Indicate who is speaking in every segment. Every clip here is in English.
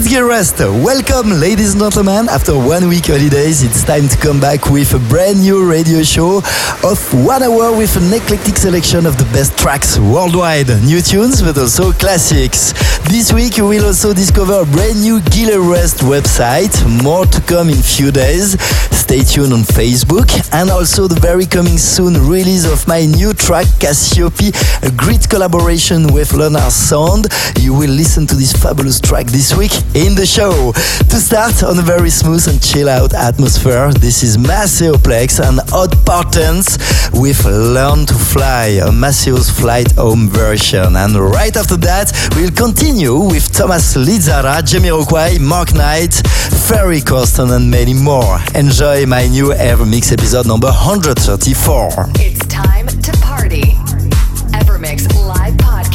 Speaker 1: It's Gil Everest. Welcome, ladies and gentlemen. After one week holidays, it's time to come back with a brand new radio show of one hour with an eclectic selection of the best tracks worldwide. New tunes, but also classics. This week, you will also discover a brand new Gil Everest website. More to come in few days. Stay tuned on Facebook and also the very coming soon release of my new track Cassiope, a great collaboration with Leonard Sound. You will listen to this fabulous track this week in the show. To start on a very smooth and chill out atmosphere, this is Plex and Odd Patterns with Learn to Fly, a Maceo's Flight Home version. And right after that, we'll continue with Thomas Lizzara, Jamiroquai, Mark Knight, Ferry Corsten, and many more. Enjoy my new Evermix episode number 134.
Speaker 2: It's time to party. Evermix live podcast.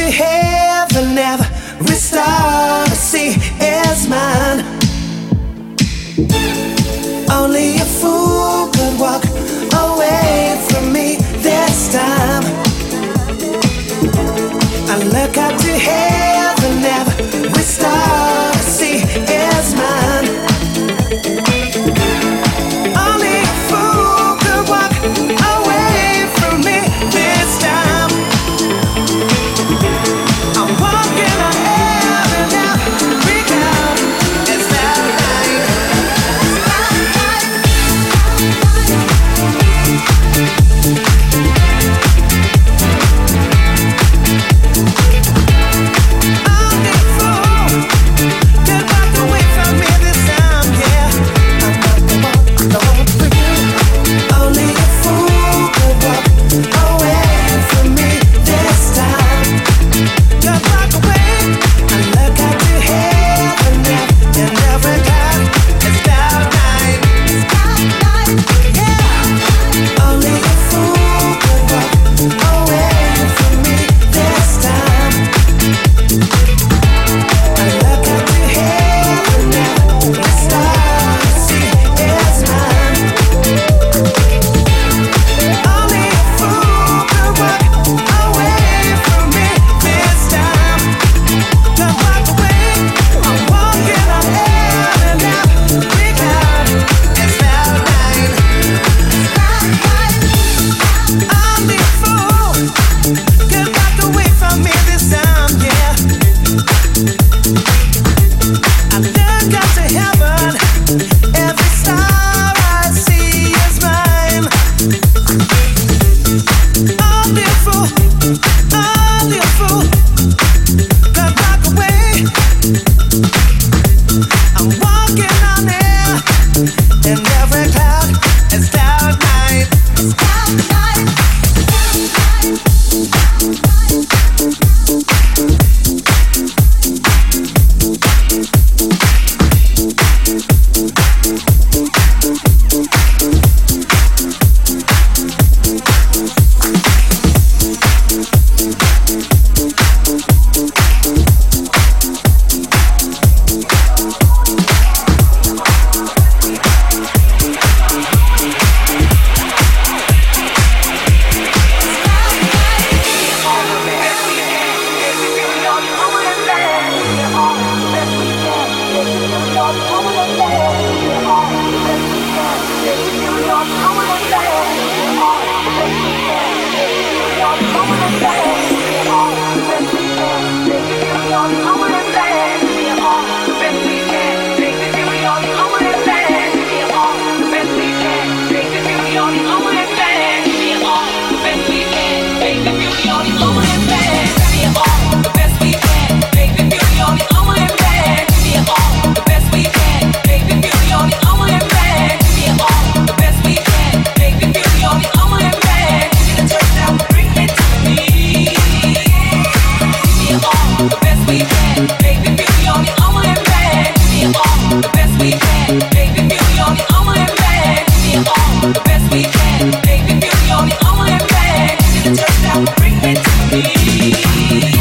Speaker 2: to heaven, every
Speaker 3: star
Speaker 4: I
Speaker 3: see is mine. Only a fool could walk away from me this time. I look up. Thank you.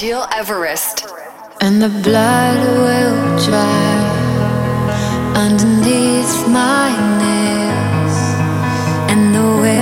Speaker 2: Gil Everest.
Speaker 4: And the blood will dry underneath my nails, and the
Speaker 1: way.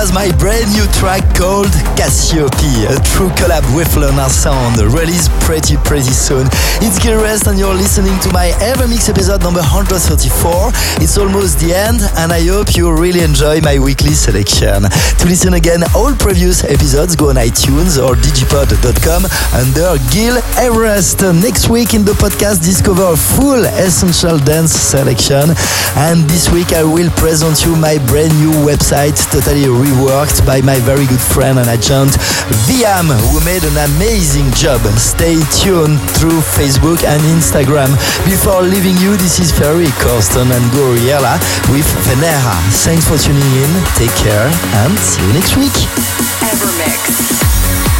Speaker 1: Was my brand new track called Cassiope, a true collab with Lunar Sound, released pretty pretty soon. It's Gil Everest and you're listening to my Ever Mix episode number 134. It's almost the end and I hope you really enjoy my weekly selection. To listen again all previous episodes, go on iTunes or digipod.com under Gil Everest. Next week in the podcast, discover a full Essential Dance selection. And this week I will present you my brand new website, totally reworked by my very good friend and agent Viam, who made an amazing job. Stay tuned through Facebook and Instagram. Before leaving you, this is Ferry Corsten and Gouryella with Venera. Thanks for tuning in, take care, and see you next week.
Speaker 2: Evermix.